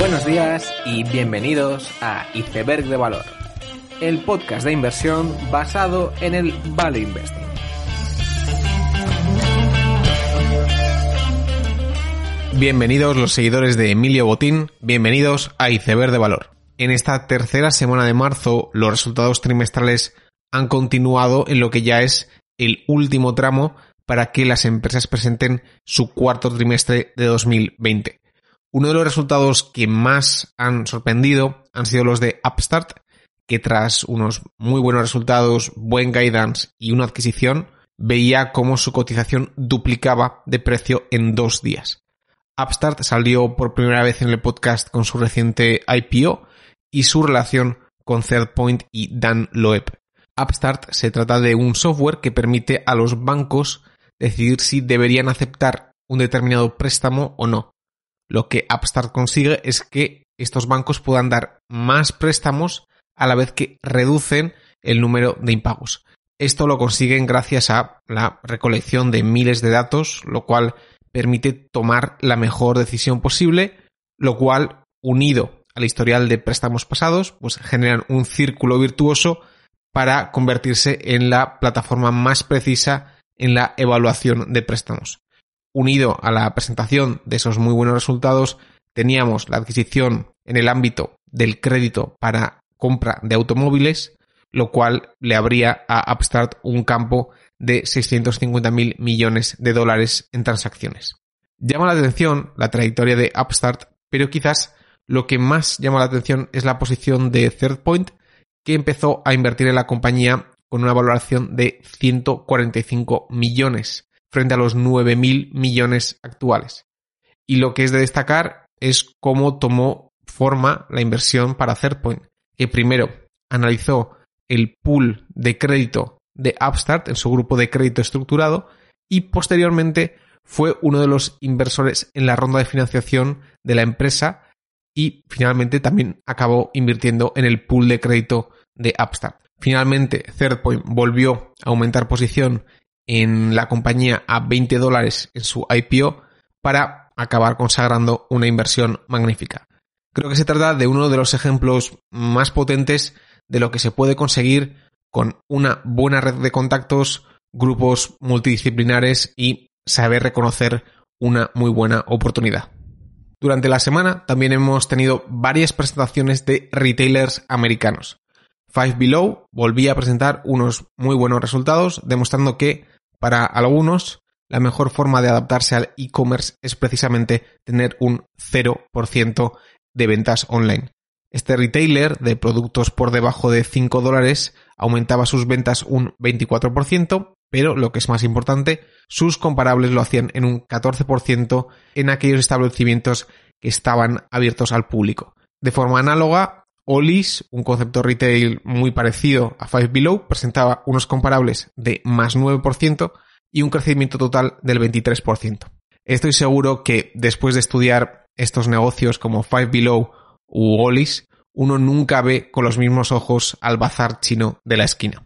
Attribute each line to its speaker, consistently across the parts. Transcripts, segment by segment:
Speaker 1: Buenos días y bienvenidos a Iceberg de Valor, el podcast de inversión basado en el Value Investing. Bienvenidos los seguidores de Emilio Botín, bienvenidos a Iceberg de Valor. En esta tercera semana de marzo, los resultados trimestrales han continuado en lo que ya es el último tramo para que las empresas presenten su cuarto trimestre de 2020. Uno de los resultados que más han sorprendido han sido los de Upstart, que tras unos muy buenos resultados, buen guidance y una adquisición, veía cómo su cotización duplicaba de precio en dos días. Upstart salió por primera vez en el podcast con su reciente IPO y su relación con ThirdPoint y Dan Loeb. Upstart se trata de un software que permite a los bancos decidir si deberían aceptar un determinado préstamo o no. Lo que Upstart consigue es que estos bancos puedan dar más préstamos a la vez que reducen el número de impagos. Esto lo consiguen gracias a la recolección de miles de datos, lo cual permite tomar la mejor decisión posible, lo cual, unido al historial de préstamos pasados, pues generan un círculo virtuoso para convertirse en la plataforma más precisa en la evaluación de préstamos unido a la presentación de esos muy buenos resultados, teníamos la adquisición en el ámbito del crédito para compra de automóviles, lo cual le abría a Upstart un campo de 650.000 millones de dólares en transacciones. Llama la atención la trayectoria de Upstart, pero quizás lo que más llama la atención es la posición de Third Point, que empezó a invertir en la compañía con una valoración de 145 millones frente a los 9.000 millones actuales. Y lo que es de destacar es cómo tomó forma la inversión para Point, que primero analizó el pool de crédito de Upstart en su grupo de crédito estructurado y posteriormente fue uno de los inversores en la ronda de financiación de la empresa y finalmente también acabó invirtiendo en el pool de crédito de Upstart. Finalmente, ThirdPoint volvió a aumentar posición en la compañía a 20 dólares en su IPO para acabar consagrando una inversión magnífica. Creo que se trata de uno de los ejemplos más potentes de lo que se puede conseguir con una buena red de contactos, grupos multidisciplinares y saber reconocer una muy buena oportunidad. Durante la semana también hemos tenido varias presentaciones de retailers americanos. Five Below volvía a presentar unos muy buenos resultados, demostrando que para algunos, la mejor forma de adaptarse al e-commerce es precisamente tener un 0% de ventas online. Este retailer de productos por debajo de 5 dólares aumentaba sus ventas un 24%, pero lo que es más importante, sus comparables lo hacían en un 14% en aquellos establecimientos que estaban abiertos al público. De forma análoga, Olis, un concepto retail muy parecido a Five Below, presentaba unos comparables de más 9% y un crecimiento total del 23%. Estoy seguro que después de estudiar estos negocios como Five Below u Olis, uno nunca ve con los mismos ojos al bazar chino de la esquina.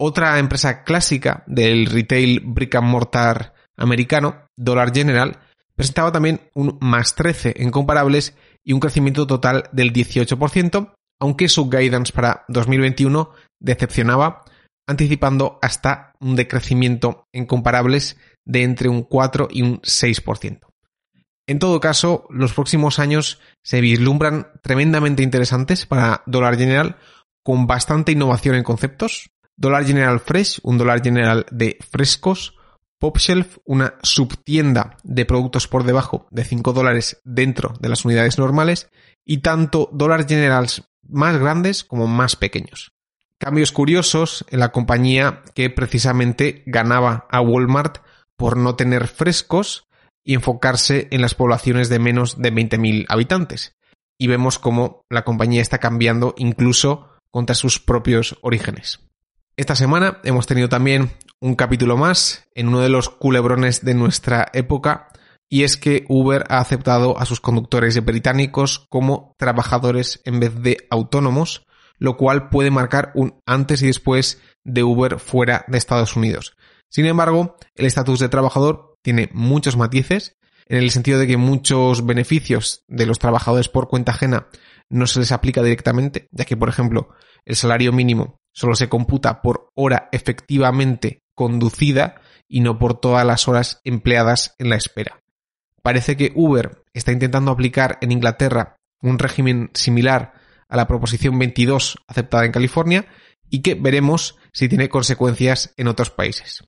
Speaker 1: Otra empresa clásica del retail brick and mortar americano, Dollar General, presentaba también un más 13 en comparables y un crecimiento total del 18%, aunque su guidance para 2021 decepcionaba, anticipando hasta un decrecimiento en comparables de entre un 4 y un 6%. En todo caso, los próximos años se vislumbran tremendamente interesantes para Dollar General con bastante innovación en conceptos. Dollar General Fresh, un Dollar General de frescos. Popshelf, una subtienda de productos por debajo de 5 dólares dentro de las unidades normales. Y tanto Dollar Generals más grandes como más pequeños. Cambios curiosos en la compañía que precisamente ganaba a Walmart por no tener frescos y enfocarse en las poblaciones de menos de 20.000 habitantes. Y vemos cómo la compañía está cambiando incluso contra sus propios orígenes. Esta semana hemos tenido también un capítulo más en uno de los culebrones de nuestra época y es que Uber ha aceptado a sus conductores británicos como trabajadores en vez de autónomos, lo cual puede marcar un antes y después de Uber fuera de Estados Unidos. Sin embargo, el estatus de trabajador tiene muchos matices en el sentido de que muchos beneficios de los trabajadores por cuenta ajena no se les aplica directamente, ya que, por ejemplo, el salario mínimo solo se computa por hora efectivamente conducida y no por todas las horas empleadas en la espera. Parece que Uber está intentando aplicar en Inglaterra un régimen similar a la proposición 22 aceptada en California y que veremos si tiene consecuencias en otros países.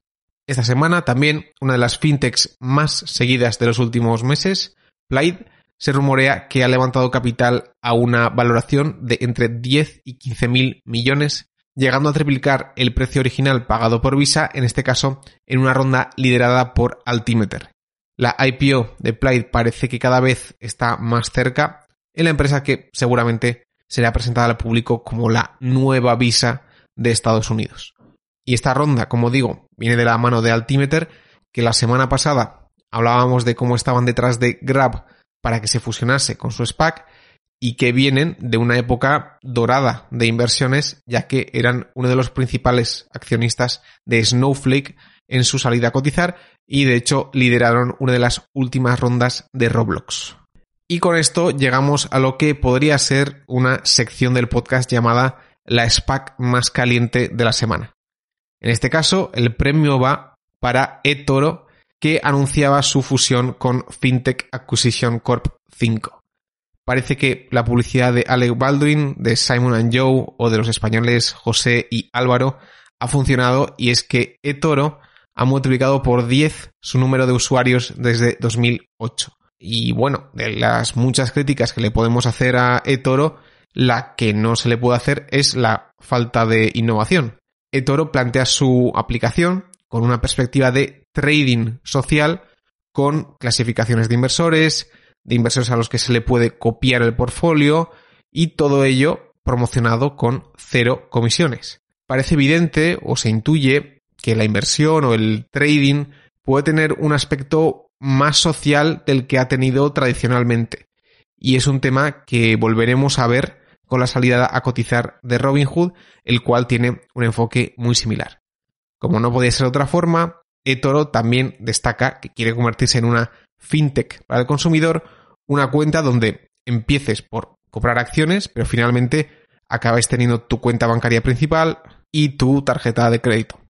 Speaker 1: Esta semana también una de las fintechs más seguidas de los últimos meses, Plaid, se rumorea que ha levantado capital a una valoración de entre 10 y 15 mil millones llegando a triplicar el precio original pagado por Visa, en este caso en una ronda liderada por Altimeter. La IPO de Plaid parece que cada vez está más cerca en la empresa que seguramente será presentada al público como la nueva Visa de Estados Unidos. Y esta ronda, como digo, viene de la mano de Altimeter, que la semana pasada hablábamos de cómo estaban detrás de Grab para que se fusionase con su SPAC y que vienen de una época dorada de inversiones, ya que eran uno de los principales accionistas de Snowflake en su salida a cotizar y de hecho lideraron una de las últimas rondas de Roblox. Y con esto llegamos a lo que podría ser una sección del podcast llamada la SPAC más caliente de la semana. En este caso, el premio va para eToro, que anunciaba su fusión con FinTech Acquisition Corp 5. Parece que la publicidad de Alec Baldwin, de Simon Joe o de los españoles José y Álvaro ha funcionado y es que eToro ha multiplicado por 10 su número de usuarios desde 2008. Y bueno, de las muchas críticas que le podemos hacer a eToro, la que no se le puede hacer es la falta de innovación. eToro plantea su aplicación con una perspectiva de trading social con clasificaciones de inversores, de inversores a los que se le puede copiar el portfolio y todo ello promocionado con cero comisiones. Parece evidente o se intuye que la inversión o el trading puede tener un aspecto más social del que ha tenido tradicionalmente. Y es un tema que volveremos a ver con la salida a cotizar de Robinhood, el cual tiene un enfoque muy similar. Como no podía ser de otra forma, eToro también destaca que quiere convertirse en una fintech para el consumidor, una cuenta donde empieces por comprar acciones, pero finalmente acabáis teniendo tu cuenta bancaria principal y tu tarjeta de crédito.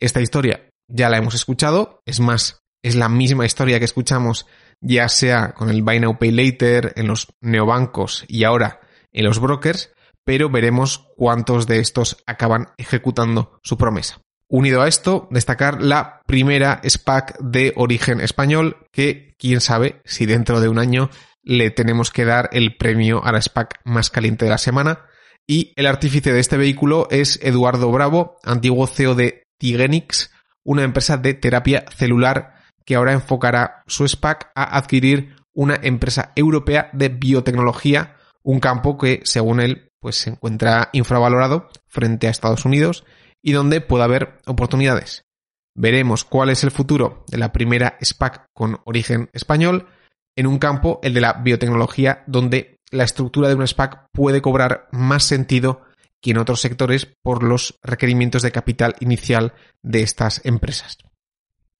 Speaker 1: Esta historia ya la hemos escuchado, es más, es la misma historia que escuchamos ya sea con el Buy Now Pay Later, en los neobancos y ahora en los brokers, pero veremos cuántos de estos acaban ejecutando su promesa. Unido a esto, destacar la primera SPAC de origen español, que quién sabe si dentro de un año le tenemos que dar el premio a la SPAC más caliente de la semana. Y el artífice de este vehículo es Eduardo Bravo, antiguo CEO de Tigenix, una empresa de terapia celular que ahora enfocará su SPAC a adquirir una empresa europea de biotecnología, un campo que, según él, pues se encuentra infravalorado frente a Estados Unidos y donde pueda haber oportunidades. Veremos cuál es el futuro de la primera SPAC con origen español en un campo, el de la biotecnología, donde la estructura de una SPAC puede cobrar más sentido que en otros sectores por los requerimientos de capital inicial de estas empresas.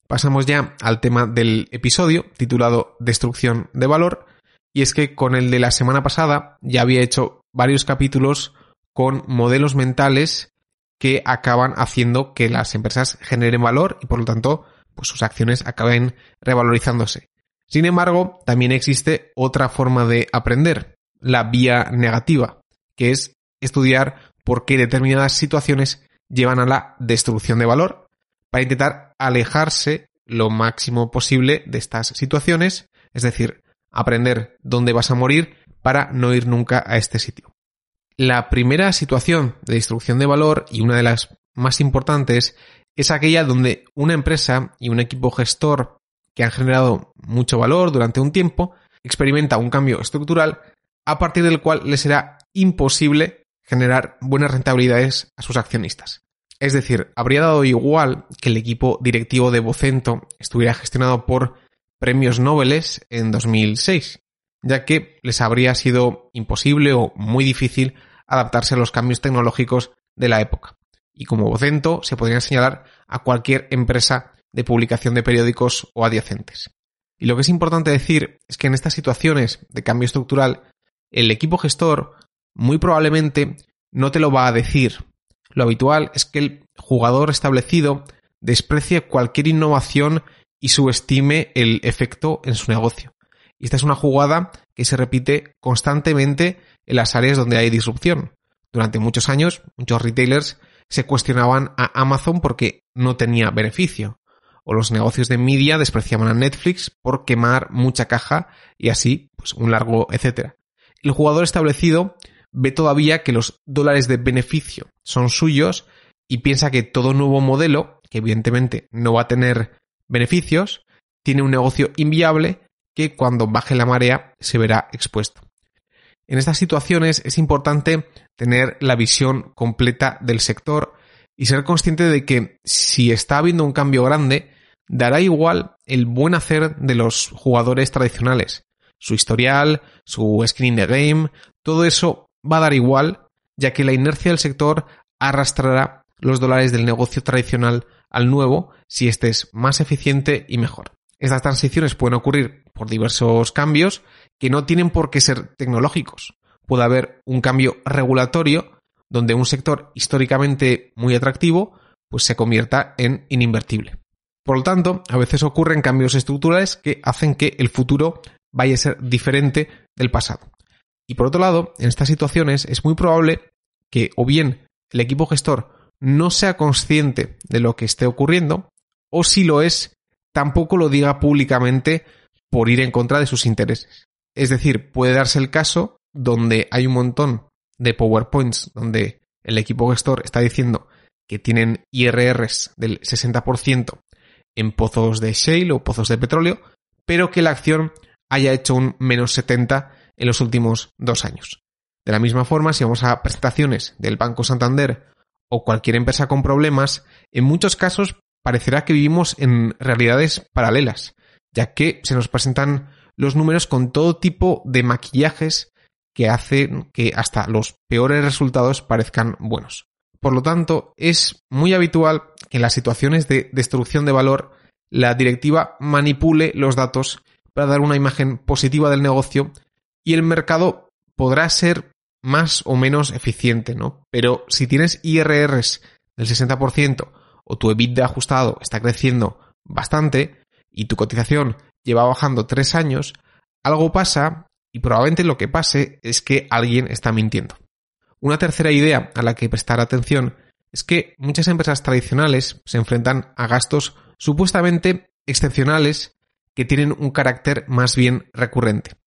Speaker 1: Pasamos ya al tema del episodio titulado Destrucción de valor, y es que con el de la semana pasada ya había hecho varios capítulos con modelos mentales que acaban haciendo que las empresas generen valor y por lo tanto pues sus acciones acaben revalorizándose. Sin embargo, también existe otra forma de aprender, la vía negativa, que es estudiar por qué determinadas situaciones llevan a la destrucción de valor para intentar alejarse lo máximo posible de estas situaciones, es decir, aprender dónde vas a morir para no ir nunca a este sitio. La primera situación de destrucción de valor y una de las más importantes es aquella donde una empresa y un equipo gestor que han generado mucho valor durante un tiempo experimenta un cambio estructural a partir del cual les será imposible generar buenas rentabilidades a sus accionistas. Es decir, habría dado igual que el equipo directivo de Vocento estuviera gestionado por premios Nobel en 2006, ya que les habría sido imposible o muy difícil adaptarse a los cambios tecnológicos de la época. Y como vocento se podría señalar a cualquier empresa de publicación de periódicos o adyacentes. Y lo que es importante decir es que en estas situaciones de cambio estructural, el equipo gestor muy probablemente no te lo va a decir. Lo habitual es que el jugador establecido desprecie cualquier innovación y subestime el efecto en su negocio. Y esta es una jugada que se repite constantemente en las áreas donde hay disrupción. Durante muchos años, muchos retailers se cuestionaban a Amazon porque no tenía beneficio. O los negocios de media despreciaban a Netflix por quemar mucha caja y así, pues un largo etcétera. El jugador establecido ve todavía que los dólares de beneficio son suyos y piensa que todo nuevo modelo, que evidentemente no va a tener beneficios, tiene un negocio inviable que cuando baje la marea se verá expuesto. En estas situaciones es importante tener la visión completa del sector y ser consciente de que si está habiendo un cambio grande, dará igual el buen hacer de los jugadores tradicionales. Su historial, su screen de game, todo eso va a dar igual, ya que la inercia del sector arrastrará los dólares del negocio tradicional al nuevo si éste es más eficiente y mejor. Estas transiciones pueden ocurrir por diversos cambios que no tienen por qué ser tecnológicos. Puede haber un cambio regulatorio donde un sector históricamente muy atractivo pues se convierta en ininvertible. Por lo tanto, a veces ocurren cambios estructurales que hacen que el futuro vaya a ser diferente del pasado. Y por otro lado, en estas situaciones es muy probable que o bien el equipo gestor no sea consciente de lo que esté ocurriendo, o si lo es, tampoco lo diga públicamente por ir en contra de sus intereses. Es decir, puede darse el caso donde hay un montón de PowerPoints donde el equipo gestor está diciendo que tienen IRRs del 60% en pozos de shale o pozos de petróleo, pero que la acción haya hecho un menos 70 en los últimos dos años. De la misma forma, si vamos a presentaciones del Banco Santander o cualquier empresa con problemas, en muchos casos parecerá que vivimos en realidades paralelas, ya que se nos presentan los números con todo tipo de maquillajes que hacen que hasta los peores resultados parezcan buenos. Por lo tanto, es muy habitual que en las situaciones de destrucción de valor la directiva manipule los datos para dar una imagen positiva del negocio y el mercado podrá ser más o menos eficiente, ¿no? Pero si tienes IRRs del 60% o tu EBITDA ajustado está creciendo bastante y tu cotización lleva bajando tres años, algo pasa y probablemente lo que pase es que alguien está mintiendo. Una tercera idea a la que prestar atención es que muchas empresas tradicionales se enfrentan a gastos supuestamente excepcionales que tienen un carácter más bien recurrente.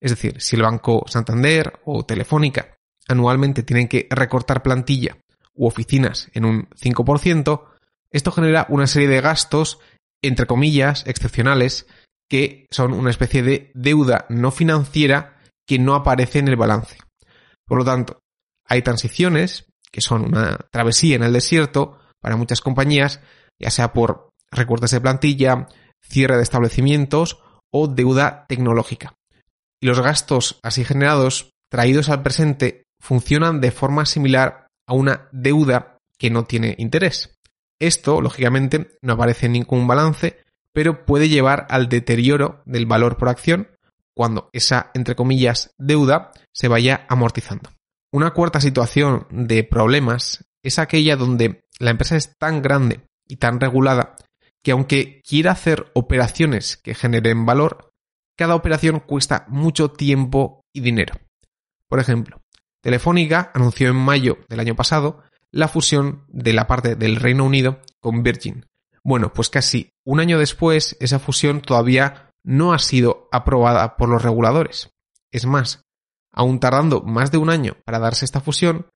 Speaker 1: Es decir, si el Banco Santander o Telefónica anualmente tienen que recortar plantilla u oficinas en un 5%, esto genera una serie de gastos, entre comillas, excepcionales, que son una especie de deuda no financiera que no aparece en el balance. Por lo tanto, hay transiciones, que son una travesía en el desierto para muchas compañías, ya sea por recortes de plantilla, cierre de establecimientos o deuda tecnológica. Y los gastos así generados, traídos al presente, funcionan de forma similar a una deuda que no tiene interés. Esto, lógicamente, no aparece en ningún balance, pero puede llevar al deterioro del valor por acción cuando esa, entre comillas, deuda se vaya amortizando. Una cuarta situación de problemas es aquella donde la empresa es tan grande y tan regulada que aunque quiera hacer operaciones que generen valor, cada operación cuesta mucho tiempo y dinero. Por ejemplo, Telefónica anunció en mayo del año pasado la fusión de la parte del Reino Unido con Virgin. Bueno, pues casi un año después esa fusión todavía no ha sido aprobada por los reguladores. Es más, aún tardando más de un año para darse esta fusión,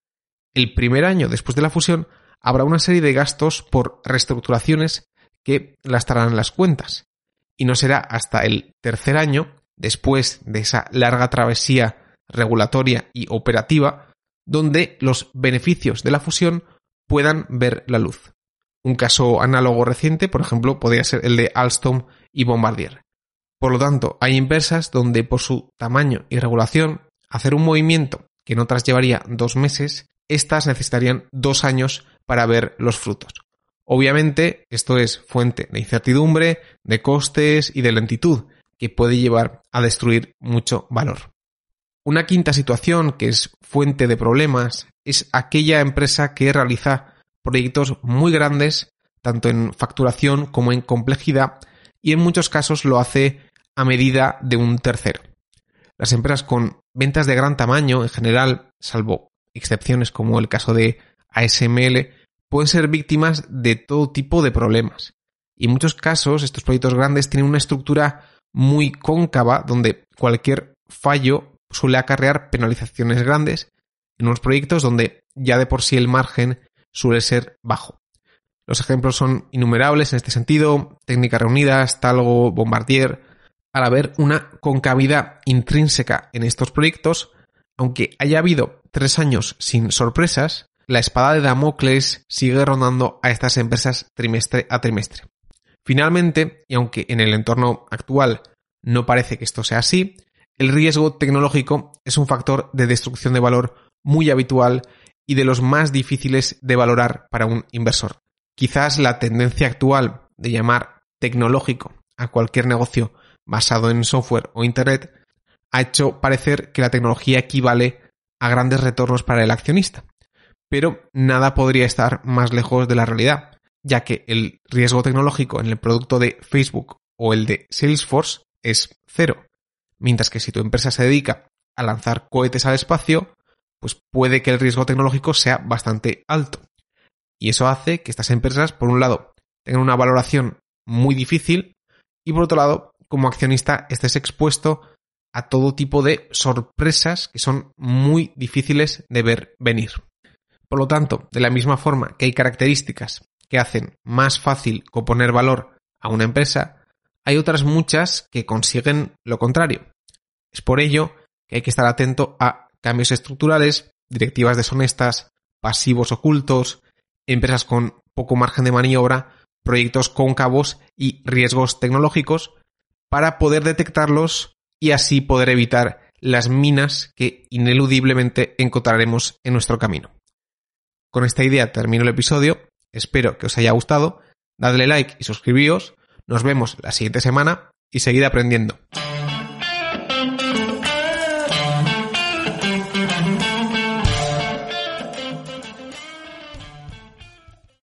Speaker 1: el primer año después de la fusión habrá una serie de gastos por reestructuraciones que lastarán las cuentas. Y no será hasta el tercer año, después de esa larga travesía regulatoria y operativa, donde los beneficios de la fusión puedan ver la luz. Un caso análogo reciente, por ejemplo, podría ser el de Alstom y Bombardier. Por lo tanto, hay empresas donde por su tamaño y regulación, hacer un movimiento que en otras llevaría dos meses, éstas necesitarían dos años para ver los frutos. Obviamente, esto es fuente de incertidumbre, de costes y de lentitud, que puede llevar a destruir mucho valor. Una quinta situación que es fuente de problemas es aquella empresa que realiza proyectos muy grandes, tanto en facturación como en complejidad, y en muchos casos lo hace a medida de un tercero. Las empresas con ventas de gran tamaño, en general, salvo excepciones como el caso de ASML, pueden ser víctimas de todo tipo de problemas. Y en muchos casos, estos proyectos grandes tienen una estructura muy cóncava donde cualquier fallo suele acarrear penalizaciones grandes en unos proyectos donde ya de por sí el margen suele ser bajo. Los ejemplos son innumerables en este sentido, técnicas reunidas, Talgo, Bombardier, al haber una concavidad intrínseca en estos proyectos, aunque haya habido tres años sin sorpresas, la espada de Damocles sigue rondando a estas empresas trimestre a trimestre. Finalmente, y aunque en el entorno actual no parece que esto sea así, el riesgo tecnológico es un factor de destrucción de valor muy habitual y de los más difíciles de valorar para un inversor. Quizás la tendencia actual de llamar tecnológico a cualquier negocio basado en software o Internet ha hecho parecer que la tecnología equivale a grandes retornos para el accionista. Pero nada podría estar más lejos de la realidad, ya que el riesgo tecnológico en el producto de Facebook o el de Salesforce es cero. Mientras que si tu empresa se dedica a lanzar cohetes al espacio, pues puede que el riesgo tecnológico sea bastante alto. Y eso hace que estas empresas, por un lado, tengan una valoración muy difícil y por otro lado, como accionista, estés expuesto a todo tipo de sorpresas que son muy difíciles de ver venir. Por lo tanto, de la misma forma que hay características que hacen más fácil componer valor a una empresa, hay otras muchas que consiguen lo contrario. Es por ello que hay que estar atento a cambios estructurales, directivas deshonestas, pasivos ocultos, empresas con poco margen de maniobra, proyectos cóncavos y riesgos tecnológicos para poder detectarlos y así poder evitar las minas que ineludiblemente encontraremos en nuestro camino. Con esta idea termino el episodio, espero que os haya gustado, dadle like y suscribíos, nos vemos la siguiente semana y seguid aprendiendo.